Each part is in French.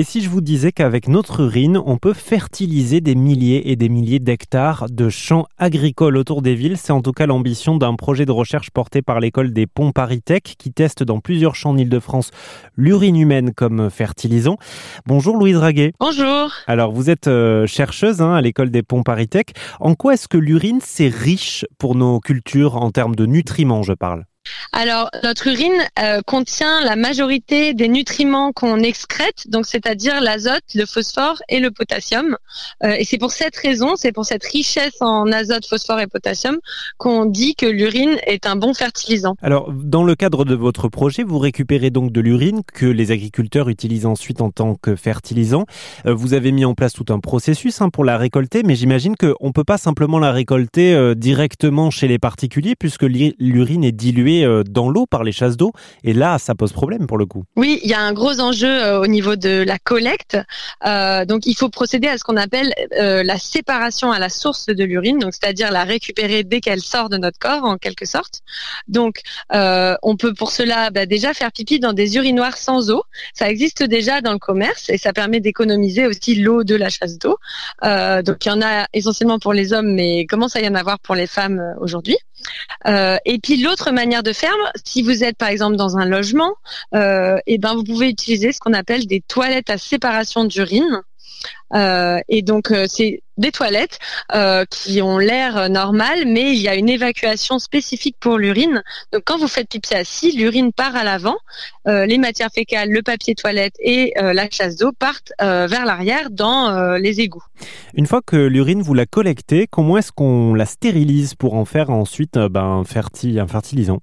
Et si je vous disais qu'avec notre urine, on peut fertiliser des milliers et des milliers d'hectares de champs agricoles autour des villes, c'est en tout cas l'ambition d'un projet de recherche porté par l'école des ponts Paris-Tech qui teste dans plusieurs champs en Ile-de-France l'urine humaine comme fertilisant. Bonjour Louise Raguet. Bonjour. Alors vous êtes euh, chercheuse hein, à l'école des ponts Paris-Tech. En quoi est-ce que l'urine c'est riche pour nos cultures en termes de nutriments, je parle? Alors, notre urine euh, contient la majorité des nutriments qu'on excrète, donc c'est-à-dire l'azote, le phosphore et le potassium. Euh, et c'est pour cette raison, c'est pour cette richesse en azote, phosphore et potassium qu'on dit que l'urine est un bon fertilisant. Alors, dans le cadre de votre projet, vous récupérez donc de l'urine que les agriculteurs utilisent ensuite en tant que fertilisant. Euh, vous avez mis en place tout un processus hein, pour la récolter, mais j'imagine qu'on ne peut pas simplement la récolter directement chez les particuliers puisque l'urine est diluée euh, dans l'eau par les chasses d'eau. Et là, ça pose problème pour le coup. Oui, il y a un gros enjeu euh, au niveau de la collecte. Euh, donc, il faut procéder à ce qu'on appelle la séparation à la source de l'urine, donc c'est-à-dire la récupérer dès qu'elle sort de notre corps, en quelque sorte. Donc, on peut pour cela bah, déjà faire pipi dans des urinoirs sans eau. Ça existe déjà dans le commerce et ça permet d'économiser aussi l'eau de la chasse d'eau. donc, il y en a essentiellement pour les hommes, mais commence à y en avoir pour les femmes aujourd'hui? Euh, et puis l'autre manière de faire, si vous êtes par exemple dans un logement, euh, et ben vous pouvez utiliser ce qu'on appelle des toilettes à séparation d'urine. Euh, et donc c'est des toilettes euh, qui ont l'air normal, mais il y a une évacuation spécifique pour l'urine. Donc quand vous faites pipi assis, l'urine part à l'avant, les matières fécales, le papier toilette et la chasse d'eau partent vers l'arrière dans les égouts. Une fois que l'urine vous la collectez, comment est-ce qu'on la stérilise pour en faire ensuite ben, un fertilisant?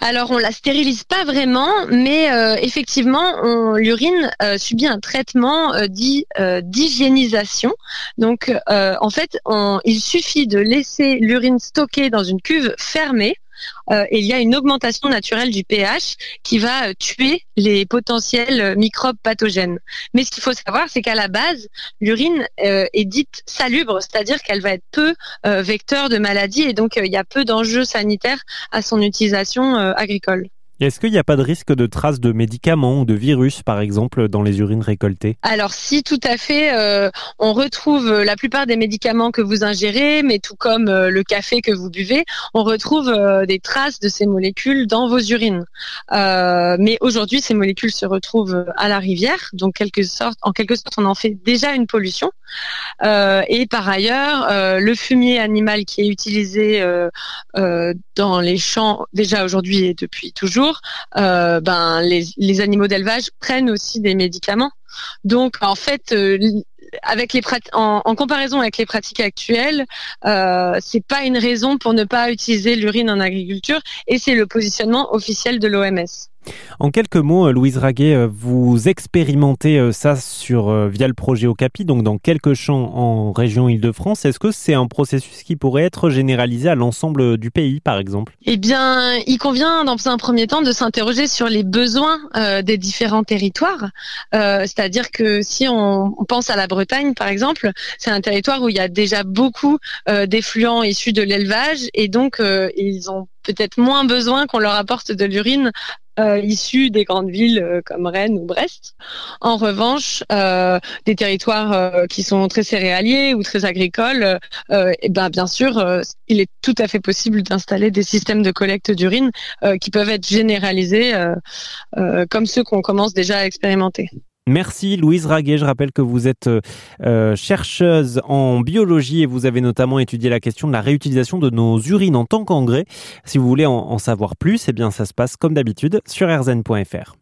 Alors on la stérilise pas vraiment, mais euh, effectivement l'urine euh, subit un traitement euh, dit d'hygiénisation. Donc en fait il suffit de laisser l'urine stockée dans une cuve fermée euh, il y a une augmentation naturelle du pH qui va euh, tuer les potentiels euh, microbes pathogènes. Mais ce qu'il faut savoir, c'est qu'à la base, l'urine est dite salubre, c'est-à-dire qu'elle va être peu vecteur de maladies et donc il y a peu d'enjeux sanitaires à son utilisation agricole. Est-ce qu'il n'y a pas de risque de traces de médicaments ou de virus, par exemple, dans les urines récoltées? Alors si, tout à fait. Euh, on retrouve la plupart des médicaments que vous ingérez, mais tout comme euh, le café que vous buvez, on retrouve euh, des traces de ces molécules dans vos urines. mais aujourd'hui, ces molécules se retrouvent à la rivière, donc en quelque sorte, on en fait déjà une pollution. et par ailleurs, le fumier animal qui est utilisé dans les champs, déjà aujourd'hui et depuis toujours, euh, ben les, animaux d'élevage prennent aussi des médicaments. Donc en fait, euh, avec les en, en, comparaison avec les pratiques actuelles, euh, c'est pas une raison pour ne pas utiliser l'urine en agriculture et c'est le positionnement officiel de l'OMS. En quelques mots, euh, Louise Raguet, euh, vous expérimentez euh, ça sur via le projet Ocapi, donc dans quelques champs en région Île-de-France. Est-ce que c'est un processus qui pourrait être généralisé à l'ensemble du pays, par exemple? Eh bien, il convient dans un premier temps de s'interroger sur les besoins des différents territoires. C'est-à-dire que si on, pense à la Bretagne, par exemple, c'est un territoire où il y a déjà beaucoup d'effluents issus de l'élevage et donc ils ont peut-être moins besoin qu'on leur apporte de l'urine euh, issus des grandes villes euh, comme Rennes ou Brest. En revanche, euh, des territoires euh, qui sont très céréaliers ou très agricoles, et eh ben bien sûr, il est tout à fait possible d'installer des systèmes de collecte d'urine qui peuvent être généralisés comme ceux qu'on commence déjà à expérimenter. Merci Louise Raguet. Je rappelle que vous êtes euh, chercheuse en biologie et vous avez notamment étudié la question de la réutilisation de nos urines en tant qu'engrais. Si vous voulez en, en savoir plus, eh bien ça se passe comme d'habitude sur rzn.fr.